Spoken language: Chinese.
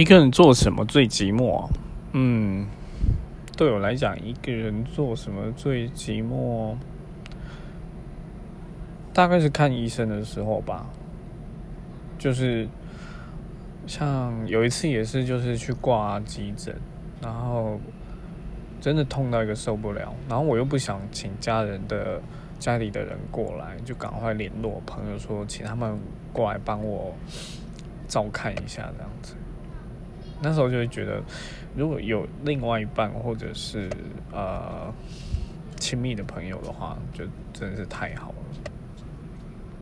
一个人做什么最寂寞？嗯，对我来讲，一个人做什么最寂寞？大概是看医生的时候吧。就是像有一次也是，就是去挂急诊，然后真的痛到一个受不了，然后我又不想请家人的家里的人过来，就赶快联络朋友说，请他们过来帮我照看一下这样子。那时候就会觉得，如果有另外一半或者是呃亲密的朋友的话，就真的是太好了。